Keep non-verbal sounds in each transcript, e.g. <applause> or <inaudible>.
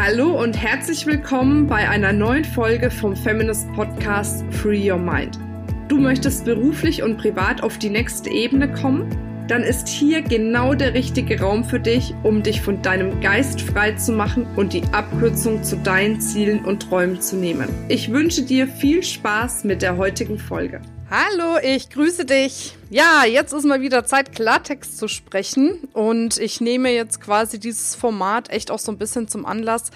Hallo und herzlich willkommen bei einer neuen Folge vom Feminist Podcast Free Your Mind. Du möchtest beruflich und privat auf die nächste Ebene kommen? Dann ist hier genau der richtige Raum für dich, um dich von deinem Geist frei zu machen und die Abkürzung zu deinen Zielen und Träumen zu nehmen. Ich wünsche dir viel Spaß mit der heutigen Folge. Hallo, ich grüße dich. Ja, jetzt ist mal wieder Zeit, Klartext zu sprechen. Und ich nehme jetzt quasi dieses Format echt auch so ein bisschen zum Anlass,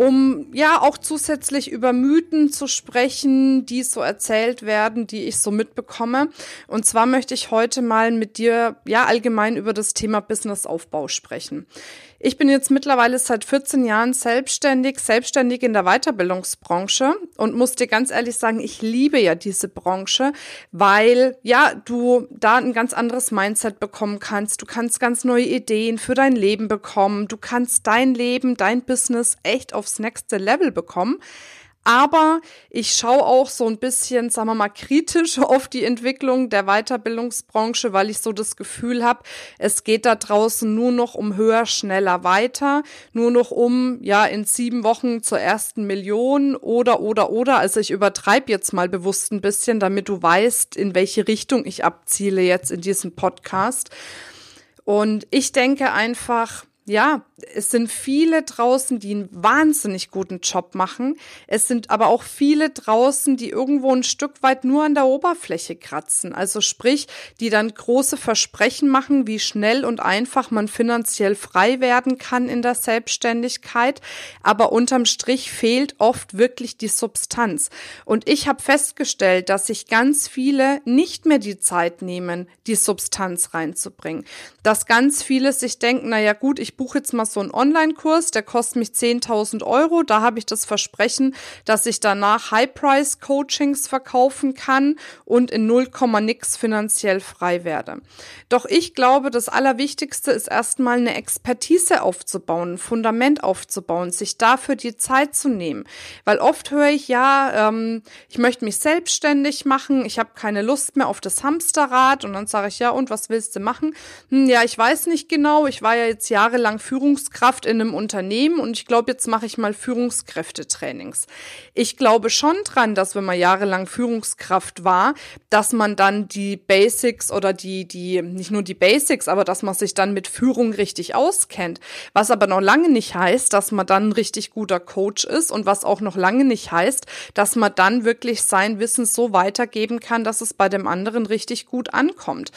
um ja auch zusätzlich über Mythen zu sprechen, die so erzählt werden, die ich so mitbekomme. Und zwar möchte ich heute mal mit dir ja allgemein über das Thema Businessaufbau sprechen. Ich bin jetzt mittlerweile seit 14 Jahren selbstständig, selbstständig in der Weiterbildungsbranche und muss dir ganz ehrlich sagen, ich liebe ja diese Branche, weil ja, du da ein ganz anderes Mindset bekommen kannst. Du kannst ganz neue Ideen für dein Leben bekommen. Du kannst dein Leben, dein Business echt aufs nächste Level bekommen. Aber ich schaue auch so ein bisschen, sagen wir mal, kritisch <laughs> auf die Entwicklung der Weiterbildungsbranche, weil ich so das Gefühl habe, es geht da draußen nur noch um höher, schneller, weiter, nur noch um, ja, in sieben Wochen zur ersten Million oder, oder, oder. Also ich übertreibe jetzt mal bewusst ein bisschen, damit du weißt, in welche Richtung ich abziele jetzt in diesem Podcast. Und ich denke einfach, ja, es sind viele draußen, die einen wahnsinnig guten Job machen. Es sind aber auch viele draußen, die irgendwo ein Stück weit nur an der Oberfläche kratzen. Also sprich, die dann große Versprechen machen, wie schnell und einfach man finanziell frei werden kann in der Selbstständigkeit. Aber unterm Strich fehlt oft wirklich die Substanz. Und ich habe festgestellt, dass sich ganz viele nicht mehr die Zeit nehmen, die Substanz reinzubringen. Dass ganz viele sich denken, na ja gut, ich buche jetzt mal so einen Online-Kurs, der kostet mich 10.000 Euro. Da habe ich das Versprechen, dass ich danach High-Price-Coachings verkaufen kann und in 0, nix finanziell frei werde. Doch ich glaube, das Allerwichtigste ist erstmal eine Expertise aufzubauen, ein Fundament aufzubauen, sich dafür die Zeit zu nehmen. Weil oft höre ich, ja, ähm, ich möchte mich selbstständig machen, ich habe keine Lust mehr auf das Hamsterrad und dann sage ich, ja, und was willst du machen? Hm, ja, ich weiß nicht genau, ich war ja jetzt jahrelang Führungskraft in einem Unternehmen und ich glaube, jetzt mache ich mal Führungskräftetrainings. Ich glaube schon dran, dass wenn man jahrelang Führungskraft war, dass man dann die Basics oder die, die, nicht nur die Basics, aber dass man sich dann mit Führung richtig auskennt. Was aber noch lange nicht heißt, dass man dann ein richtig guter Coach ist und was auch noch lange nicht heißt, dass man dann wirklich sein Wissen so weitergeben kann, dass es bei dem anderen richtig gut ankommt.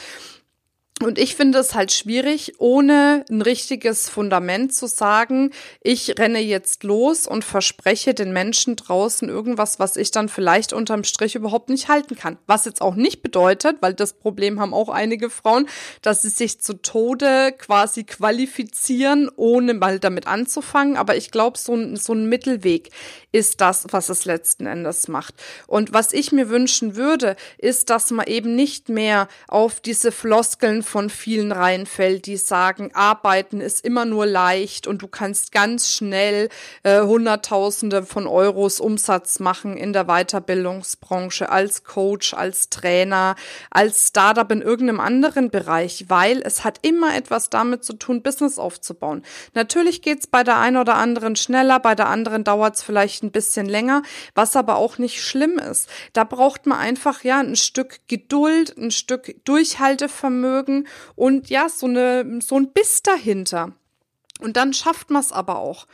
Und ich finde es halt schwierig, ohne ein richtiges Fundament zu sagen, ich renne jetzt los und verspreche den Menschen draußen irgendwas, was ich dann vielleicht unterm Strich überhaupt nicht halten kann. Was jetzt auch nicht bedeutet, weil das Problem haben auch einige Frauen, dass sie sich zu Tode quasi qualifizieren, ohne mal damit anzufangen. Aber ich glaube, so ein, so ein Mittelweg ist das, was es letzten Endes macht. Und was ich mir wünschen würde, ist, dass man eben nicht mehr auf diese Floskeln von vielen reinfällt, die sagen, arbeiten ist immer nur leicht und du kannst ganz schnell äh, Hunderttausende von Euros Umsatz machen in der Weiterbildungsbranche als Coach, als Trainer, als Startup in irgendeinem anderen Bereich, weil es hat immer etwas damit zu tun, Business aufzubauen. Natürlich geht's bei der einen oder anderen schneller, bei der anderen dauert's vielleicht ein bisschen länger, was aber auch nicht schlimm ist. Da braucht man einfach ja ein Stück Geduld, ein Stück Durchhaltevermögen Und ja, so, eine, so ein Biss dahinter. Und dann schafft man es aber auch.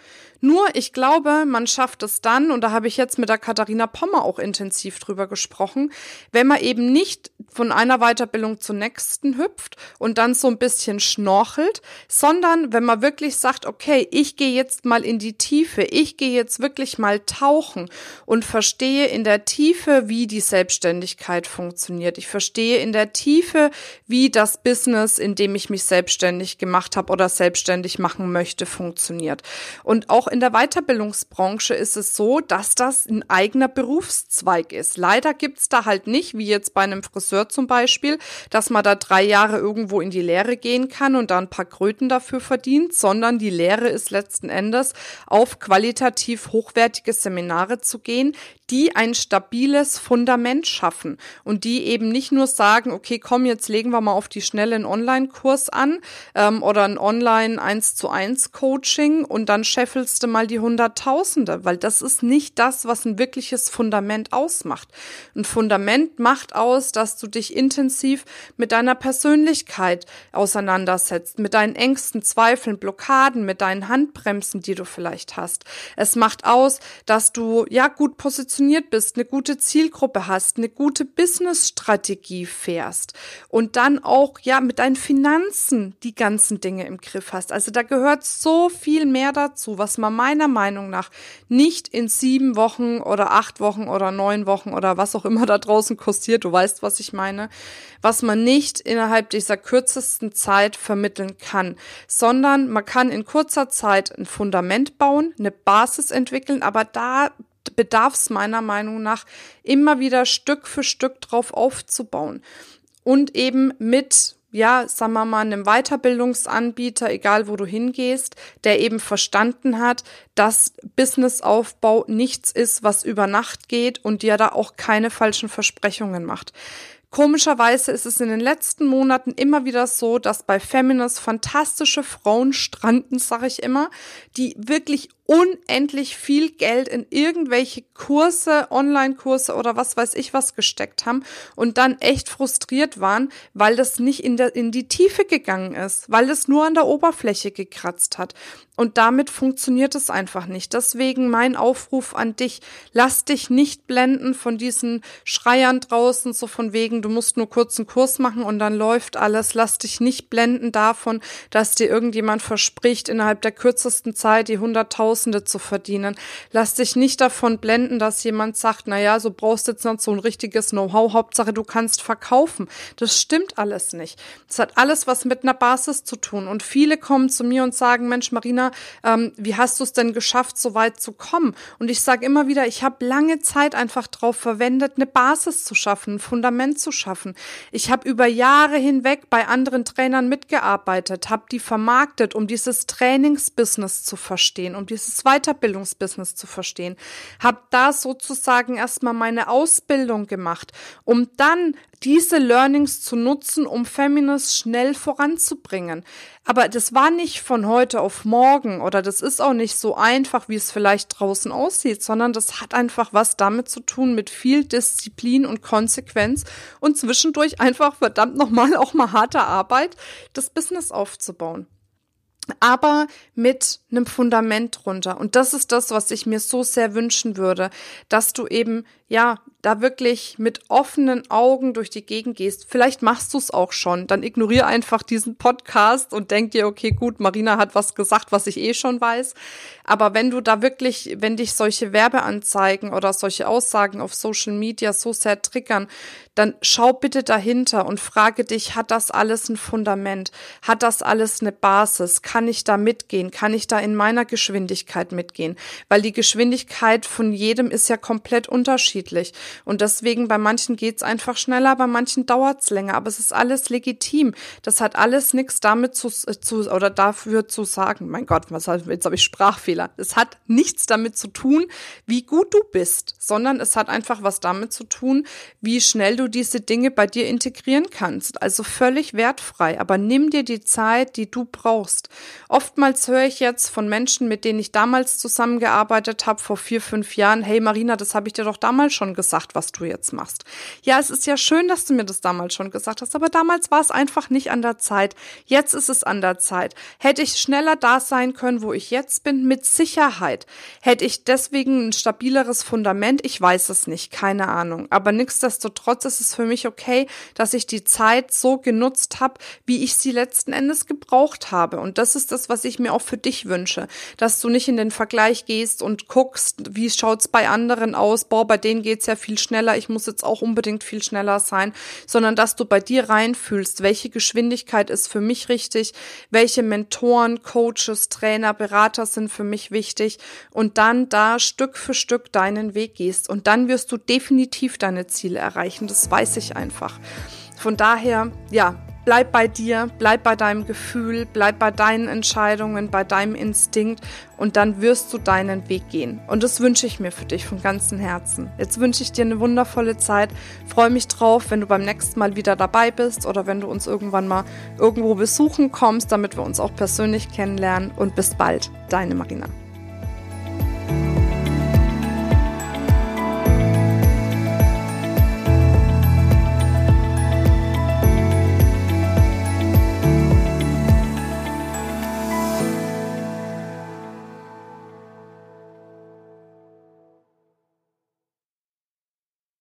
Nur, ich glaube, man schafft es dann, und da habe ich jetzt mit der Katharina Pommer auch intensiv drüber gesprochen, wenn man eben nicht von einer Weiterbildung zur nächsten hüpft und dann so ein bisschen schnorchelt, sondern wenn man wirklich sagt, okay, ich gehe jetzt mal in die Tiefe, ich gehe jetzt wirklich mal tauchen und verstehe in der Tiefe, wie die Selbstständigkeit funktioniert. Ich verstehe in der Tiefe, wie das Business, in dem ich mich selbstständig gemacht habe oder selbstständig machen möchte, funktioniert. Und auch in der Weiterbildungsbranche ist es so, dass das ein eigener Berufszweig ist. Leider gibt's da halt nicht, wie jetzt bei einem Friseur zum Beispiel, dass man da drei Jahre irgendwo in die Lehre gehen kann und da ein paar Kröten dafür verdient, sondern die Lehre ist letzten Endes auf qualitativ hochwertige Seminare zu gehen, die ein stabiles Fundament schaffen und die eben nicht nur sagen, okay, komm, jetzt legen wir mal auf die schnelle einen Online-Kurs an ähm, oder ein Online 1 zu 1 1 Coaching und dann scheffelst du mal die Hunderttausende, weil das ist nicht das, was ein wirkliches Fundament ausmacht. Ein Fundament macht aus, dass du dich intensiv mit deiner Persönlichkeit auseinandersetzt, mit deinen Ängsten, Zweifeln, Blockaden, mit deinen Handbremsen, die du vielleicht hast. Es macht aus, dass du ja gut positioniert bist, eine gute Zielgruppe hast, eine gute Businessstrategie fährst und dann auch ja mit deinen Finanzen die ganzen Dinge im Griff hast. Also da gehört so viel mehr dazu, was man meiner Meinung nach nicht in sieben Wochen oder acht Wochen oder neun Wochen oder was auch immer da draußen kursiert, du weißt, was ich meine, was man nicht innerhalb dieser kürzesten Zeit vermitteln kann, sondern man kann in kurzer Zeit ein Fundament bauen, eine Basis entwickeln, aber da bedarf es meiner Meinung nach immer wieder Stück für Stück drauf aufzubauen und eben mit ja, sagen wir mal, einem Weiterbildungsanbieter, egal wo du hingehst, der eben verstanden hat, dass Businessaufbau nichts ist, was über Nacht geht und dir da auch keine falschen Versprechungen macht. Komischerweise ist es in den letzten Monaten immer wieder so, dass bei Feminist fantastische Frauen stranden, sage ich immer, die wirklich unendlich viel Geld in irgendwelche Kurse, Online-Kurse oder was weiß ich was gesteckt haben und dann echt frustriert waren, weil das nicht in, der, in die Tiefe gegangen ist, weil es nur an der Oberfläche gekratzt hat. Und damit funktioniert es einfach nicht. Deswegen mein Aufruf an dich, lass dich nicht blenden von diesen Schreiern draußen, so von wegen, du musst nur kurz einen Kurs machen und dann läuft alles. Lass dich nicht blenden davon, dass dir irgendjemand verspricht, innerhalb der kürzesten Zeit die 100.000 Tausende zu verdienen. Lass dich nicht davon blenden, dass jemand sagt, na ja, so brauchst du jetzt noch so ein richtiges Know-how. Hauptsache, du kannst verkaufen. Das stimmt alles nicht. Das hat alles was mit einer Basis zu tun. Und viele kommen zu mir und sagen, Mensch, Marina, ähm, wie hast du es denn geschafft, so weit zu kommen? Und ich sage immer wieder, ich habe lange Zeit einfach darauf verwendet, eine Basis zu schaffen, ein Fundament zu schaffen. Ich habe über Jahre hinweg bei anderen Trainern mitgearbeitet, habe die vermarktet, um dieses Trainingsbusiness zu verstehen, um dieses dieses Weiterbildungsbusiness zu verstehen. Habe da sozusagen erstmal meine Ausbildung gemacht, um dann diese Learnings zu nutzen, um Feminist schnell voranzubringen. Aber das war nicht von heute auf morgen oder das ist auch nicht so einfach, wie es vielleicht draußen aussieht, sondern das hat einfach was damit zu tun mit viel Disziplin und Konsequenz und zwischendurch einfach verdammt nochmal auch mal harte Arbeit, das Business aufzubauen aber mit einem Fundament drunter. Und das ist das, was ich mir so sehr wünschen würde, dass du eben ja, da wirklich mit offenen Augen durch die Gegend gehst. Vielleicht machst du es auch schon. Dann ignoriere einfach diesen Podcast und denk dir, okay, gut, Marina hat was gesagt, was ich eh schon weiß. Aber wenn du da wirklich, wenn dich solche Werbeanzeigen oder solche Aussagen auf Social Media so sehr triggern, dann schau bitte dahinter und frage dich, hat das alles ein Fundament? Hat das alles eine Basis? Kann ich da mitgehen? Kann ich da in meiner Geschwindigkeit mitgehen? Weil die Geschwindigkeit von jedem ist ja komplett unterschiedlich unterschiedlich. Und deswegen bei manchen geht's einfach schneller, bei manchen dauert's länger. Aber es ist alles legitim. Das hat alles nichts damit zu, zu oder dafür zu sagen. Mein Gott, was jetzt habe ich Sprachfehler. Es hat nichts damit zu tun, wie gut du bist, sondern es hat einfach was damit zu tun, wie schnell du diese Dinge bei dir integrieren kannst. Also völlig wertfrei. Aber nimm dir die Zeit, die du brauchst. Oftmals höre ich jetzt von Menschen, mit denen ich damals zusammengearbeitet habe, vor vier, fünf Jahren, hey Marina, das habe ich dir doch damals schon gesagt, was du jetzt machst. Ja, es ist ja schön, dass du mir das damals schon gesagt hast, aber damals war es einfach nicht an der Zeit. Jetzt ist es an der Zeit. Hätte ich schneller da sein können, wo ich jetzt bin? Mit Sicherheit. Hätte ich deswegen ein stabileres Fundament? Ich weiß es nicht, keine Ahnung. Aber nichtsdestotrotz ist es für mich okay, dass ich die Zeit so genutzt habe, wie ich sie letzten Endes gebraucht habe. Und das ist das, was ich mir auch für dich wünsche, dass du nicht in den Vergleich gehst und guckst, wie schaut's bei anderen aus, boah, bei denen denen geht's ja viel schneller, ich muss jetzt auch unbedingt viel schneller sein, sondern dass du bei dir reinfühlst, welche Geschwindigkeit ist für mich richtig, welche Mentoren, Coaches, Trainer, Berater sind für mich wichtig und dann da Stück für Stück deinen Weg gehst und dann wirst du definitiv deine Ziele erreichen, das weiß ich einfach. Von daher, ja, bleib bei dir, bleib bei deinem Gefühl, bleib bei deinen Entscheidungen, bei deinem Instinkt und dann wirst du deinen Weg gehen. Und das wünsche ich mir für dich von ganzem Herzen. Jetzt wünsche ich dir eine wundervolle Zeit. Freue mich drauf, wenn du beim nächsten Mal wieder dabei bist oder wenn du uns irgendwann mal irgendwo besuchen kommst, damit wir uns auch persönlich kennenlernen. Und bis bald, deine Marina.